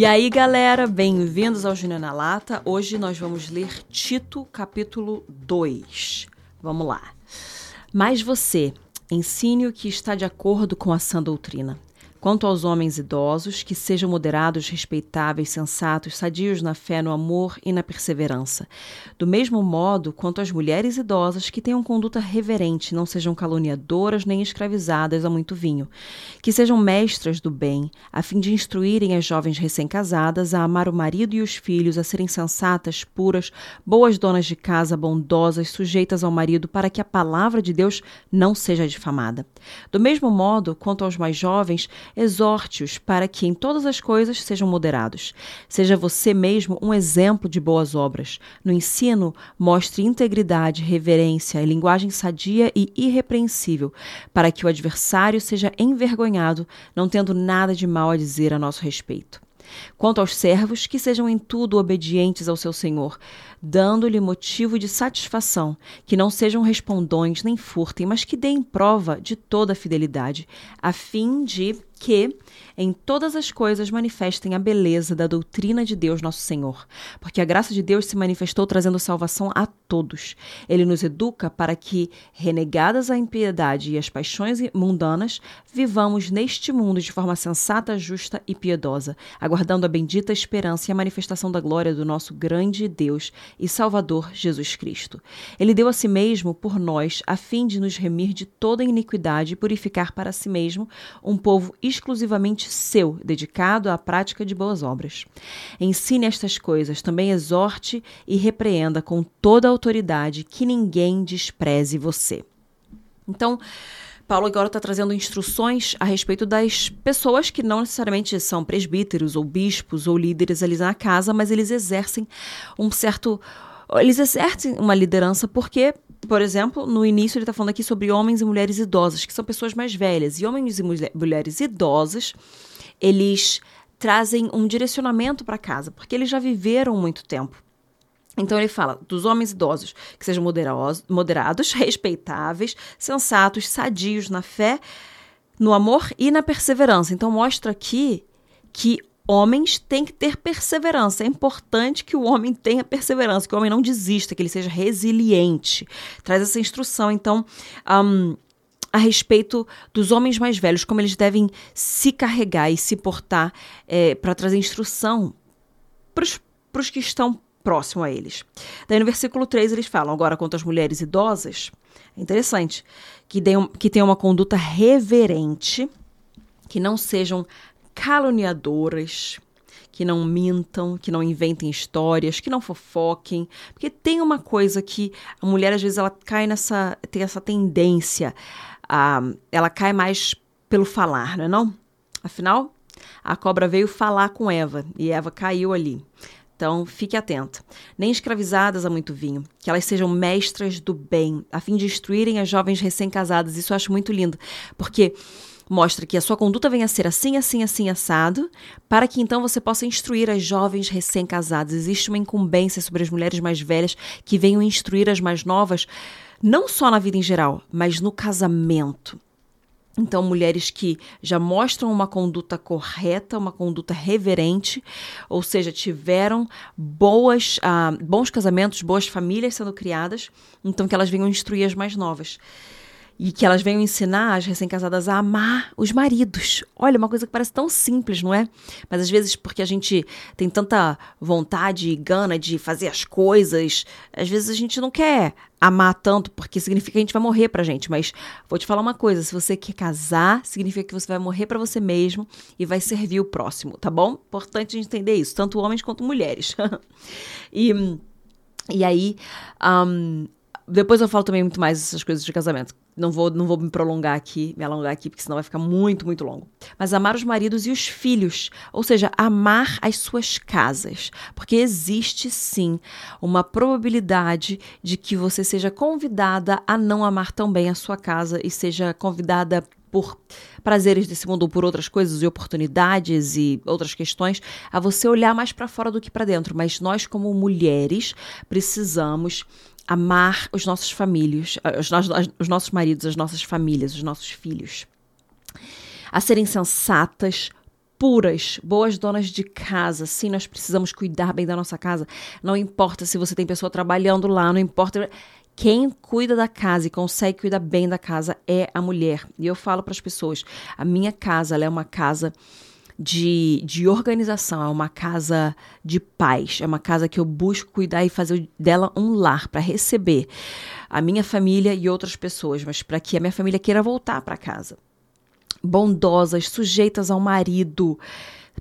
E aí, galera, bem-vindos ao Júnior na Lata. Hoje nós vamos ler Tito, capítulo 2. Vamos lá. Mas você, ensine o que está de acordo com a sã doutrina. Quanto aos homens idosos, que sejam moderados, respeitáveis, sensatos, sadios na fé, no amor e na perseverança. Do mesmo modo, quanto às mulheres idosas, que tenham conduta reverente, não sejam caluniadoras nem escravizadas a muito vinho. Que sejam mestras do bem, a fim de instruírem as jovens recém-casadas a amar o marido e os filhos, a serem sensatas, puras, boas donas de casa, bondosas, sujeitas ao marido, para que a palavra de Deus não seja difamada. Do mesmo modo, quanto aos mais jovens, exorte-os para que em todas as coisas sejam moderados. Seja você mesmo um exemplo de boas obras. No ensino, mostre integridade, reverência e linguagem sadia e irrepreensível, para que o adversário seja envergonhado, não tendo nada de mal a dizer a nosso respeito. Quanto aos servos, que sejam em tudo obedientes ao seu senhor, dando-lhe motivo de satisfação, que não sejam respondões nem furtem, mas que deem prova de toda a fidelidade, a fim de que em todas as coisas manifestem a beleza da doutrina de Deus nosso Senhor, porque a graça de Deus se manifestou trazendo salvação a todos. Ele nos educa para que, renegadas a impiedade e as paixões mundanas, vivamos neste mundo de forma sensata, justa e piedosa, aguardando a bendita esperança e a manifestação da glória do nosso grande Deus e Salvador Jesus Cristo. Ele deu a si mesmo por nós, a fim de nos remir de toda iniquidade e purificar para si mesmo um povo exclusivamente seu, dedicado à prática de boas obras. Ensine estas coisas, também exorte e repreenda com toda a autoridade que ninguém despreze você. Então, Paulo agora está trazendo instruções a respeito das pessoas que não necessariamente são presbíteros ou bispos ou líderes ali na casa, mas eles exercem um certo. Eles exercem uma liderança porque por exemplo, no início ele está falando aqui sobre homens e mulheres idosas, que são pessoas mais velhas. E homens e mulheres idosas, eles trazem um direcionamento para casa, porque eles já viveram muito tempo. Então ele fala dos homens idosos que sejam moderados, respeitáveis, sensatos, sadios na fé, no amor e na perseverança. Então mostra aqui que homens têm que ter perseverança. É importante que o homem tenha perseverança, que o homem não desista, que ele seja resiliente. Traz essa instrução, então, um, a respeito dos homens mais velhos, como eles devem se carregar e se portar é, para trazer instrução para os que estão próximo a eles. Daí no versículo 3 eles falam agora quanto às mulheres idosas, é interessante, que, deem, que tenham uma conduta reverente, que não sejam caluniadoras, que não mintam, que não inventem histórias, que não fofoquem, porque tem uma coisa que a mulher às vezes ela cai nessa tem essa tendência a ela cai mais pelo falar, não é não? Afinal, a cobra veio falar com Eva e Eva caiu ali. Então, fique atenta. Nem escravizadas a muito vinho, que elas sejam mestras do bem, a fim de instruírem as jovens recém-casadas. Isso eu acho muito lindo, porque mostra que a sua conduta venha a ser assim, assim, assim, assado, para que então você possa instruir as jovens recém-casadas. Existe uma incumbência sobre as mulheres mais velhas que venham instruir as mais novas, não só na vida em geral, mas no casamento. Então, mulheres que já mostram uma conduta correta, uma conduta reverente, ou seja, tiveram boas, ah, bons casamentos, boas famílias sendo criadas, então que elas venham instruir as mais novas e que elas venham ensinar as recém-casadas a amar os maridos. Olha, uma coisa que parece tão simples, não é? Mas às vezes, porque a gente tem tanta vontade e gana de fazer as coisas, às vezes a gente não quer amar tanto, porque significa que a gente vai morrer pra gente. Mas vou te falar uma coisa: se você quer casar, significa que você vai morrer para você mesmo e vai servir o próximo, tá bom? Importante a gente entender isso, tanto homens quanto mulheres. e, e aí. Um, depois eu falo também muito mais essas coisas de casamento. Não vou, não vou me prolongar aqui, me alongar aqui, porque senão vai ficar muito, muito longo. Mas amar os maridos e os filhos, ou seja, amar as suas casas. Porque existe sim uma probabilidade de que você seja convidada a não amar tão bem a sua casa e seja convidada por prazeres desse mundo ou por outras coisas e oportunidades e outras questões, a você olhar mais para fora do que para dentro. Mas nós, como mulheres, precisamos amar os nossos famílios, os, os nossos maridos, as nossas famílias, os nossos filhos, a serem sensatas, puras, boas donas de casa. Sim, nós precisamos cuidar bem da nossa casa. Não importa se você tem pessoa trabalhando lá, não importa. Quem cuida da casa e consegue cuidar bem da casa é a mulher. E eu falo para as pessoas: a minha casa é uma casa de, de organização, é uma casa de paz, é uma casa que eu busco cuidar e fazer dela um lar para receber a minha família e outras pessoas, mas para que a minha família queira voltar para casa. Bondosas, sujeitas ao marido,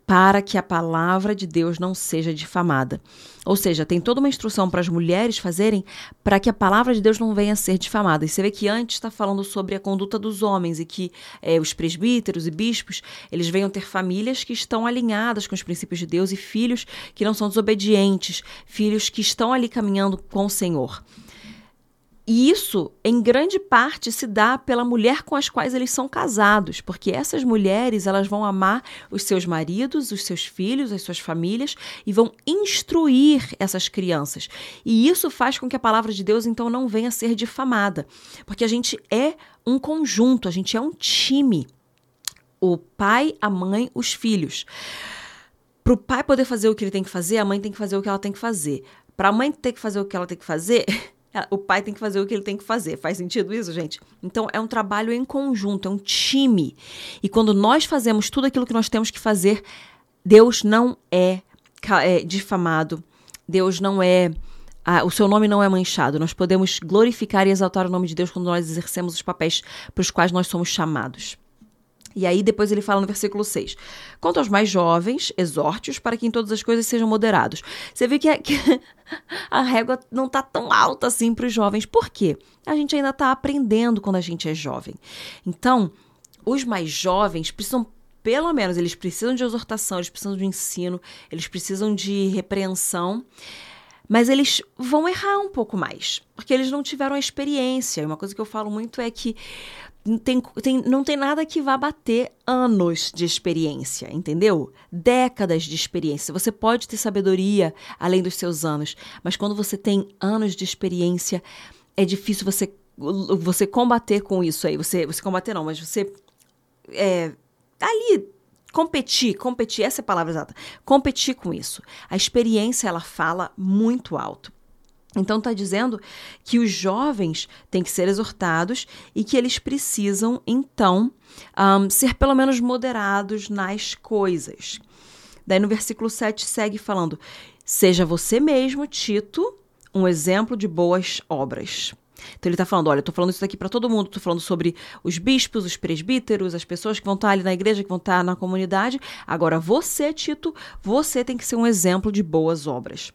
para que a palavra de Deus não seja difamada. Ou seja, tem toda uma instrução para as mulheres fazerem para que a palavra de Deus não venha a ser difamada. E você vê que antes está falando sobre a conduta dos homens e que é, os presbíteros e bispos eles venham ter famílias que estão alinhadas com os princípios de Deus e filhos que não são desobedientes, filhos que estão ali caminhando com o Senhor. E isso, em grande parte, se dá pela mulher com as quais eles são casados, porque essas mulheres elas vão amar os seus maridos, os seus filhos, as suas famílias e vão instruir essas crianças. E isso faz com que a palavra de Deus então não venha a ser difamada, porque a gente é um conjunto, a gente é um time. O pai, a mãe, os filhos. Para o pai poder fazer o que ele tem que fazer, a mãe tem que fazer o que ela tem que fazer. Para a mãe ter que fazer o que ela tem que fazer, o pai tem que fazer o que ele tem que fazer. Faz sentido isso, gente? Então é um trabalho em conjunto, é um time. E quando nós fazemos tudo aquilo que nós temos que fazer, Deus não é, é difamado, Deus não é. O seu nome não é manchado. Nós podemos glorificar e exaltar o nome de Deus quando nós exercemos os papéis para os quais nós somos chamados. E aí depois ele fala no versículo 6. Quanto aos mais jovens, exorte-os para que em todas as coisas sejam moderados. Você vê que, a, que a régua não está tão alta assim para os jovens. Por quê? A gente ainda está aprendendo quando a gente é jovem. Então, os mais jovens precisam pelo menos eles precisam de exortação, eles precisam de ensino, eles precisam de repreensão, mas eles vão errar um pouco mais, porque eles não tiveram a experiência. Uma coisa que eu falo muito é que tem, tem, não tem nada que vá bater anos de experiência, entendeu? Décadas de experiência. Você pode ter sabedoria além dos seus anos, mas quando você tem anos de experiência, é difícil você, você combater com isso aí. Você, você combater não, mas você é, ali competir, competir, essa é a palavra exata. Competir com isso. A experiência ela fala muito alto. Então está dizendo que os jovens têm que ser exortados e que eles precisam, então, um, ser pelo menos moderados nas coisas. Daí no versículo 7 segue falando: Seja você mesmo, Tito, um exemplo de boas obras. Então ele está falando: olha, eu estou falando isso daqui para todo mundo, estou falando sobre os bispos, os presbíteros, as pessoas que vão estar tá ali na igreja, que vão estar tá na comunidade. Agora, você, Tito, você tem que ser um exemplo de boas obras.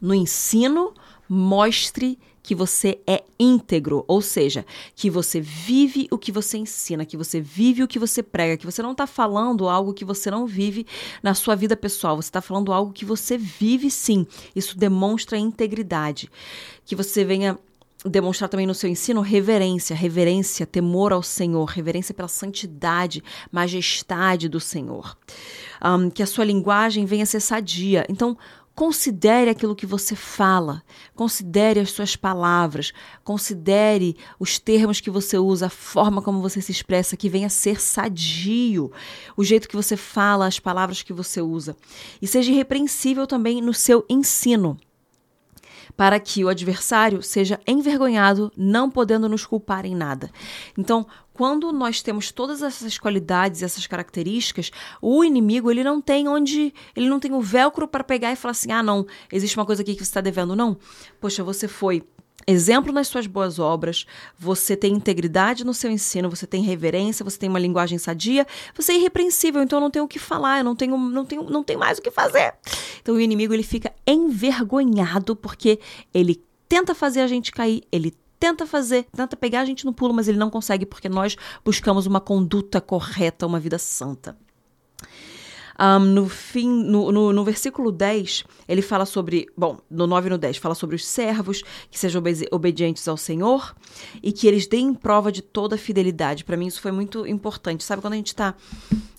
No ensino, mostre que você é íntegro, ou seja, que você vive o que você ensina, que você vive o que você prega, que você não está falando algo que você não vive na sua vida pessoal, você está falando algo que você vive sim. Isso demonstra integridade. Que você venha demonstrar também no seu ensino reverência, reverência, temor ao Senhor, reverência pela santidade, majestade do Senhor. Um, que a sua linguagem venha ser sadia. Então, Considere aquilo que você fala, considere as suas palavras, considere os termos que você usa, a forma como você se expressa, que venha a ser sadio, o jeito que você fala, as palavras que você usa. E seja irrepreensível também no seu ensino para que o adversário seja envergonhado, não podendo nos culpar em nada. Então, quando nós temos todas essas qualidades, essas características, o inimigo ele não tem onde, ele não tem o velcro para pegar e falar assim, ah não, existe uma coisa aqui que você está devendo, não. Poxa, você foi exemplo nas suas boas obras, você tem integridade no seu ensino, você tem reverência, você tem uma linguagem sadia, você é irrepreensível, então eu não tenho o que falar, eu não tenho, não tenho, não tenho mais o que fazer. Então o inimigo ele fica envergonhado porque ele tenta fazer a gente cair, ele tenta fazer, tenta pegar a gente no pulo, mas ele não consegue porque nós buscamos uma conduta correta, uma vida santa. Um, no fim, no, no, no, versículo 10, ele fala sobre, bom, no 9 e no 10, fala sobre os servos que sejam obedientes ao Senhor e que eles deem prova de toda a fidelidade. Para mim, isso foi muito importante. Sabe, quando a gente está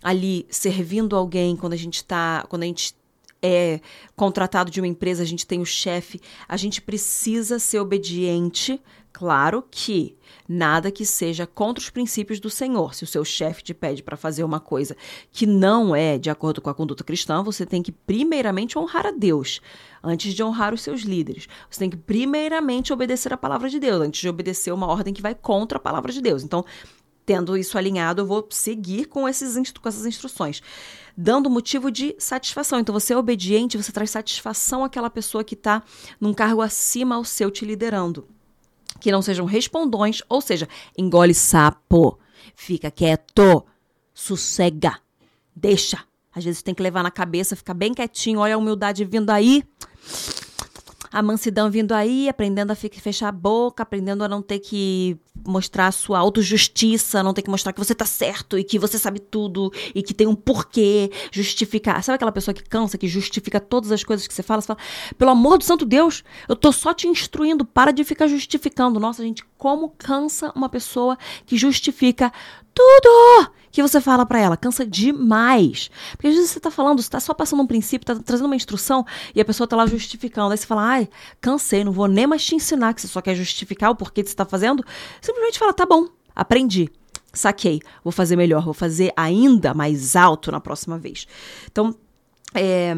ali servindo alguém, quando a gente está, quando a gente é contratado de uma empresa, a gente tem o chefe, a gente precisa ser obediente. Claro que nada que seja contra os princípios do Senhor. Se o seu chefe te pede para fazer uma coisa que não é de acordo com a conduta cristã, você tem que primeiramente honrar a Deus antes de honrar os seus líderes. Você tem que primeiramente obedecer a palavra de Deus antes de obedecer uma ordem que vai contra a palavra de Deus. Então, tendo isso alinhado, eu vou seguir com, esses, com essas instruções, dando motivo de satisfação. Então, você é obediente, você traz satisfação àquela pessoa que está num cargo acima ao seu te liderando. Que não sejam respondões, ou seja, engole sapo, fica quieto, sossega, deixa. Às vezes tem que levar na cabeça, ficar bem quietinho, olha a humildade vindo aí a mansidão vindo aí, aprendendo a fechar a boca, aprendendo a não ter que mostrar a sua autojustiça, não ter que mostrar que você tá certo e que você sabe tudo e que tem um porquê, justificar. Sabe aquela pessoa que cansa, que justifica todas as coisas que você fala? Você fala, pelo amor do santo Deus, eu tô só te instruindo, para de ficar justificando. Nossa, gente, como cansa uma pessoa que justifica tudo que você fala para ela. Cansa demais. Porque às vezes você tá falando, você tá só passando um princípio, tá trazendo uma instrução e a pessoa tá lá justificando. Aí você fala, ai, cansei, não vou nem mais te ensinar que você só quer justificar o porquê que você tá fazendo. Simplesmente fala, tá bom, aprendi. Saquei, vou fazer melhor, vou fazer ainda mais alto na próxima vez. Então, é,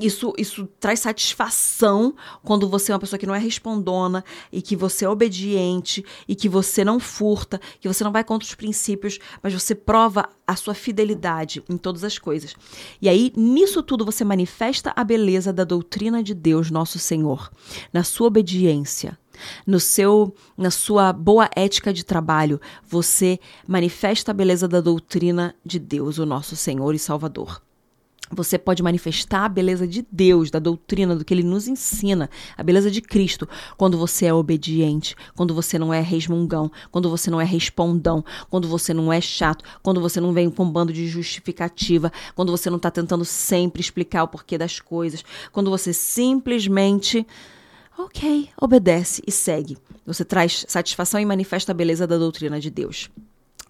isso, isso traz satisfação quando você é uma pessoa que não é respondona e que você é obediente e que você não furta, que você não vai contra os princípios, mas você prova a sua fidelidade em todas as coisas. E aí, nisso tudo, você manifesta a beleza da doutrina de Deus, nosso Senhor, na sua obediência, no seu na sua boa ética de trabalho, você manifesta a beleza da doutrina de Deus, o nosso Senhor e Salvador. Você pode manifestar a beleza de Deus, da doutrina, do que ele nos ensina, a beleza de Cristo, quando você é obediente, quando você não é resmungão, quando você não é respondão, quando você não é chato, quando você não vem com um bando de justificativa, quando você não está tentando sempre explicar o porquê das coisas, quando você simplesmente, ok, obedece e segue. Você traz satisfação e manifesta a beleza da doutrina de Deus.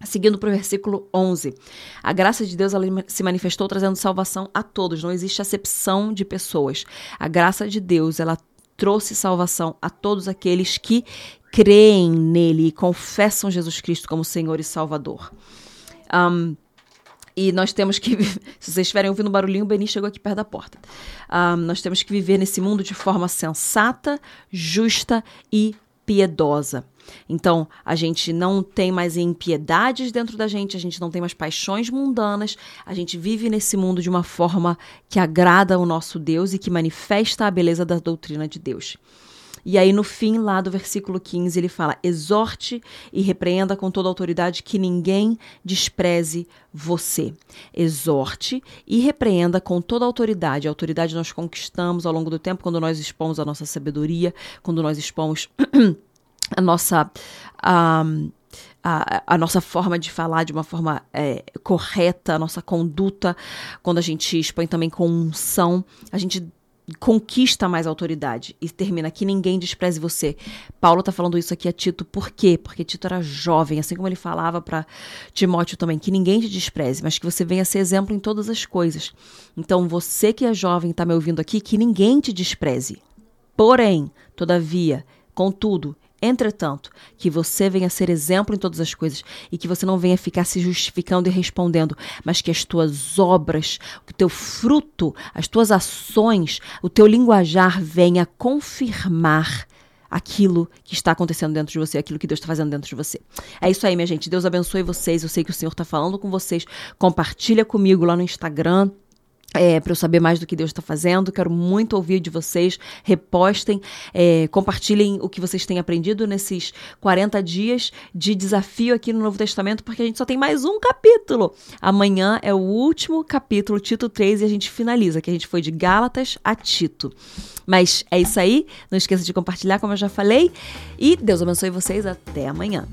Seguindo para o versículo 11. A graça de Deus se manifestou trazendo salvação a todos, não existe acepção de pessoas. A graça de Deus ela trouxe salvação a todos aqueles que creem nele e confessam Jesus Cristo como Senhor e Salvador. Um, e nós temos que. Se vocês estiverem ouvindo um barulhinho, o Beni chegou aqui perto da porta. Um, nós temos que viver nesse mundo de forma sensata, justa e piedosa. Então, a gente não tem mais impiedades dentro da gente, a gente não tem mais paixões mundanas, a gente vive nesse mundo de uma forma que agrada ao nosso Deus e que manifesta a beleza da doutrina de Deus. E aí, no fim, lá do versículo 15, ele fala: exorte e repreenda com toda autoridade que ninguém despreze você. Exorte e repreenda com toda autoridade. A autoridade nós conquistamos ao longo do tempo quando nós expomos a nossa sabedoria, quando nós expomos a nossa. Um, a, a, nossa forma de falar de uma forma é, correta, a nossa conduta, quando a gente expõe também com unção, a gente conquista mais autoridade e termina que ninguém despreze você. Paulo está falando isso aqui a Tito, por quê? Porque Tito era jovem, assim como ele falava para Timóteo também, que ninguém te despreze, mas que você venha ser exemplo em todas as coisas. Então, você que é jovem, está me ouvindo aqui, que ninguém te despreze. Porém, todavia, contudo, Entretanto, que você venha ser exemplo em todas as coisas e que você não venha ficar se justificando e respondendo, mas que as tuas obras, o teu fruto, as tuas ações, o teu linguajar venha confirmar aquilo que está acontecendo dentro de você, aquilo que Deus está fazendo dentro de você. É isso aí, minha gente. Deus abençoe vocês. Eu sei que o Senhor está falando com vocês. Compartilha comigo lá no Instagram é, para eu saber mais do que Deus está fazendo. Quero muito ouvir de vocês. Repostem, é, compartilhem o que vocês têm aprendido nesses 40 dias de desafio aqui no Novo Testamento, porque a gente só tem mais um capítulo. Amanhã é o último capítulo, Tito 3, e a gente finaliza, que a gente foi de Gálatas a Tito. Mas é isso aí. Não esqueça de compartilhar, como eu já falei. E Deus abençoe vocês. Até amanhã.